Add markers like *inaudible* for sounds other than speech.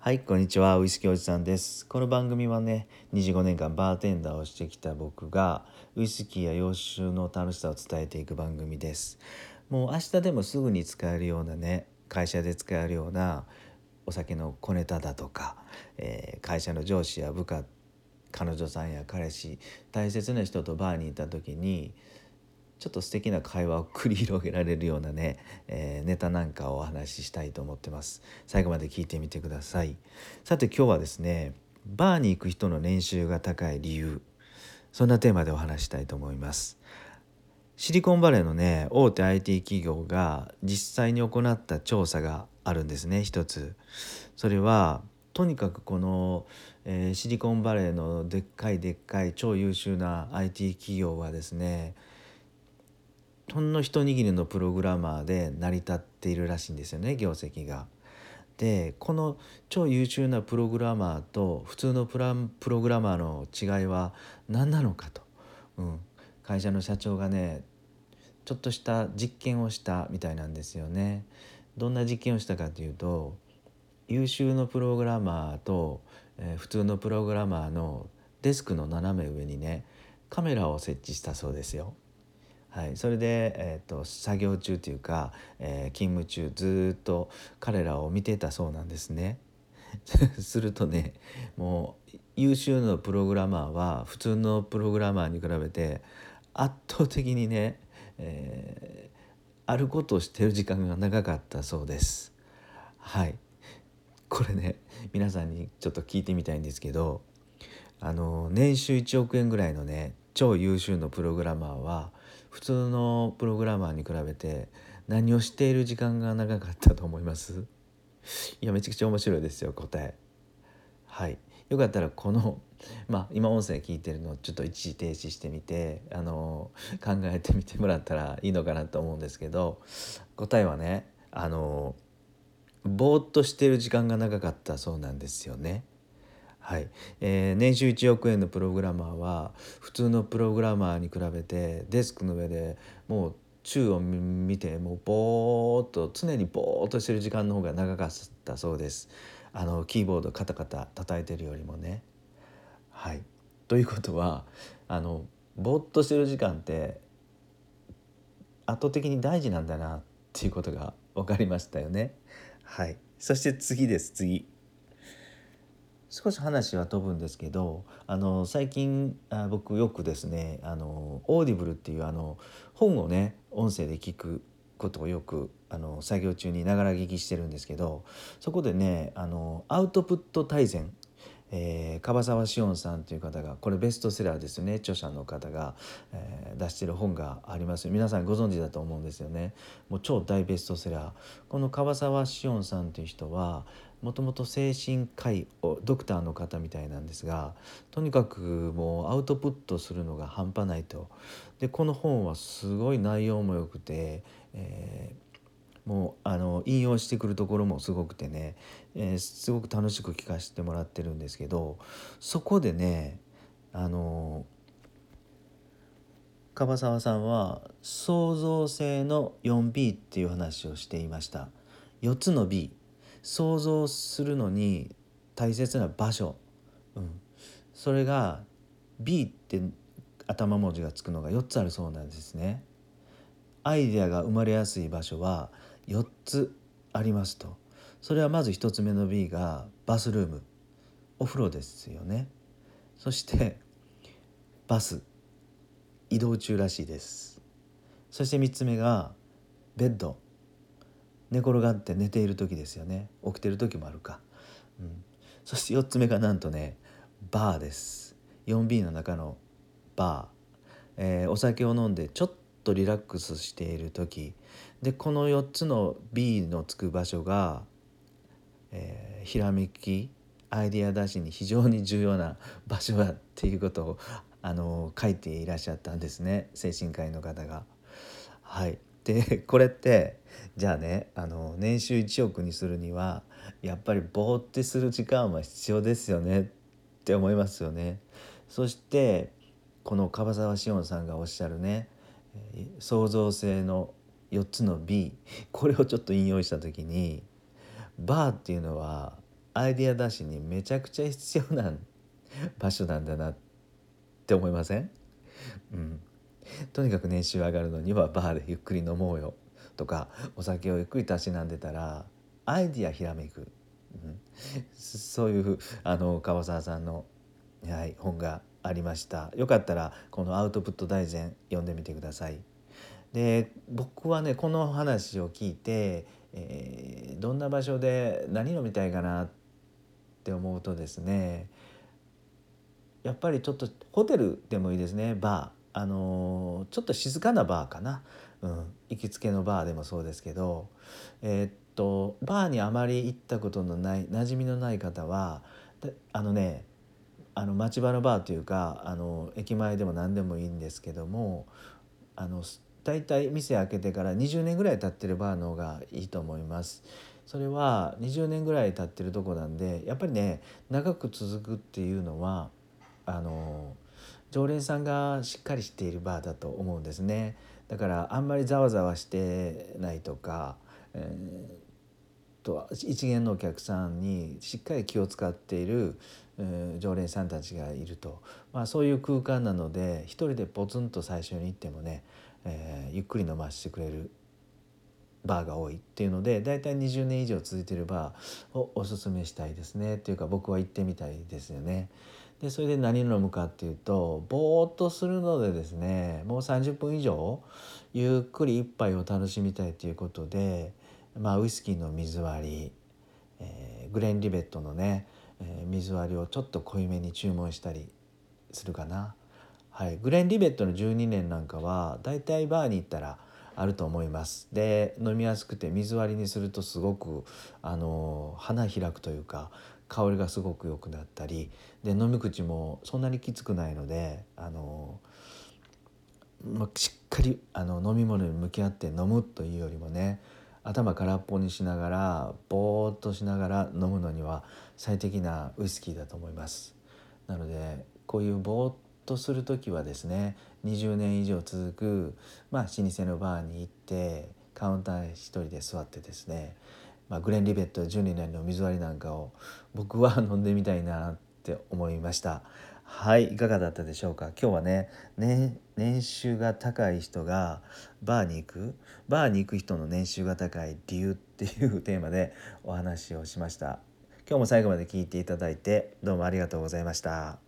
はい、こんにちは。ウイスキーおじさんです。この番組はね、25年間バーテンダーをしてきた僕が、ウイスキーや洋酒の楽しさを伝えていく番組です。もう明日でもすぐに使えるようなね、会社で使えるようなお酒の小ネタだとか、えー会社の上司や部下、彼女さんや彼氏、大切な人とバーに行った時に、ちょっと素敵な会話を繰り広げられるようなね、えーネタなんかをお話ししたいと思ってます。最後まで聞いてみてください。さて今日はですねバーに行く人の年収が高い理由。そんなテーマでお話したいと思います。シリコンバレーのね大手 IT 企業が実際に行った調査があるんですね一つ。それはとにかくこの、えーシリコンバレーのでっかいでっかい超優秀な IT 企業はですねほんの一握りのプログラマーで成り立っているらしいんですよね業績が。でこの超優秀なプログラマーと普通のプランプログラマーの違いは何なのかと、うん、会社の社長がねちょっとした実験をしたみたいなんですよね。どんな実験をしたかというと優秀のプログラマーと、えー普通のプログラマーのデスクの斜め上にねカメラを設置したそうですよ。はい、それで、えー、と作業中というか、えー勤務中ずっと彼らを見てたそうなんですね。*laughs* するとねもう優秀なプログラマーは普通のプログラマーに比べて圧倒的にね、えーあることをしてる時間が長かったそうです。はいこれね皆さんにちょっと聞いてみたいんですけどあの年収1億円ぐらいのね超優秀のプログラマーは普通のプログラマーに比べて何をしている時間が長かったと思います？*laughs* いやめちゃくちゃ面白いですよ答え。はい。よかったらこの *laughs* まあ今音声聞いてるのをちょっと一時停止してみてあの考えてみてもらったらいいのかなと思うんですけど答えはねあのぼーっとしてる時間が長かったそうなんですよね。はいえー年収1億円のプログラマーは普通のプログラマーに比べてデスクの上でもう宙を見てもうぼーっと常にぼーっとしてる時間の方が長かったそうです。あのキーボードカタカタ叩いてるよりもね。はい、ということはあのぼーっとしてる時間って圧倒的に大事なんだなっていうことが分かりましたよね。はい、そして次です次。少し話は飛ぶんですけどあの最近あ僕よくですねあの Audible っていうあの本をね音声で聞くことをよくあの作業中にながら聞きしてるんですけどそこでねあのアウトプット大全えー、樺沢紫苑さんという方がこれベストセラーですよね。著者の方が、えー出してる本があります皆さんご存知だと思うんですよね。もう超大ベストセラー。この樺沢志音さんという人はもともと精神科医をドクターの方みたいなんですがとにかくもうアウトプットするのが半端ないと。でこの本はすごい内容も良くて、えーもうあの引用してくるところもすごくてね、えーすごく楽しく聞かせてもらってるんですけどそこでねあの樺沢さんは創造性の 4B っていう話をしていました。4つの B 想像するのに大切な場所、うん、それが B って頭文字がつくのが4つあるそうなんですね。アイデアが生まれやすい場所は4つありますと。それはまず1つ目の B がバスルーム。お風呂ですよね。そしてバス。移動中らしいです。そして3つ目がベッド。寝転がって寝ている時ですよね。起きてる時もあるか、うん、そして4つ目がなんとねバーです。4B の中のバー、えーお酒を飲んでちょっとリラックスしている時でこの4つの B のつく場所が、えーひらめきアイデア出しに非常に重要な場所だっていうことをあの書いていらっしゃったんですね精神科医の方が。はい、でこれってじゃあねあの年収1億にするにはやっぱりぼーってする時間は必要ですよねって思いますよね。そしてこの樺沢志音さんがおっしゃるね創造性の4つの B これをちょっと引用した時にバーっていうのはアイデア出しにめちゃくちゃ必要な場所なんだなって思いません、うん、とにかく年収上がるのにはバーでゆっくり飲もうよとかお酒をゆっくりたしなんでたらアイディアひらめく、うん、そういうあの川沢さんの、はい、本がありました。よかったらこのアウトプット大全読んでみてください。で僕はねこの話を聞いて、えー、どんな場所で何飲みたいかなって思うとですねやっぱりちょっとホテルでもいいですね。バー。あのー、ちょっと静かなバーかな、うん、行きつけのバーでもそうですけど。えー、っとバーにあまり行ったことのない馴染みのない方はあのねあの町場のバーというかあの駅前でも何でもいいんですけどもあの大体店開けてから20年ぐらい経ってるバーの方がいいと思います。それは20年ぐらい経ってるとこなんでやっぱりね長く続くっていうのはあの常連さんがしっかりしているバーだと思うんですね。だからあんまりざわざわしてないとか、えー、と一元のお客さんにしっかり気を使っている、常連さんたちがいると、まあ、そういう空間なので一人でポツンと最初に行ってもねえー、ゆっくり飲ませてくれるバーが多いっていうので大体20年以上続いてるバーをおすすめしたいですねっていうか僕は行ってみたいですよね。でそれで何飲むかっていうとぼーっとするのでですねもう30分以上ゆっくり一杯を楽しみたいということで、まあ、ウイスキーの水割り、えー、グレンリベットのね、えー、水割りをちょっと濃いめに注文したりするかな。はい、グレン・リベットの12年なんかはだいたいバーに行ったらあると思いますで飲みやすくて水割りにするとすごくあの花開くというか香りがすごく良くなったりで飲み口もそんなにきつくないのであの、ましっかりあの飲み物に向き合って飲むというよりもね頭空っぽにしながらぼーっとしながら飲むのには最適なウイスキーだと思います。なのでこういうぼーっとする時はですね20年以上続く、まあ、老舗のバーに行ってカウンター一人で座ってですね、まあ、グレン・リベット12年の水割りなんかを僕は飲んでみたいなって思いましたはいいかがだったでしょうか？今日はねね年収が高い人がバーに行く？バーに行く人の年収が高い理由っていうテーマでお話をしました。今日も最後まで聞いていただいてどうもありがとうございました。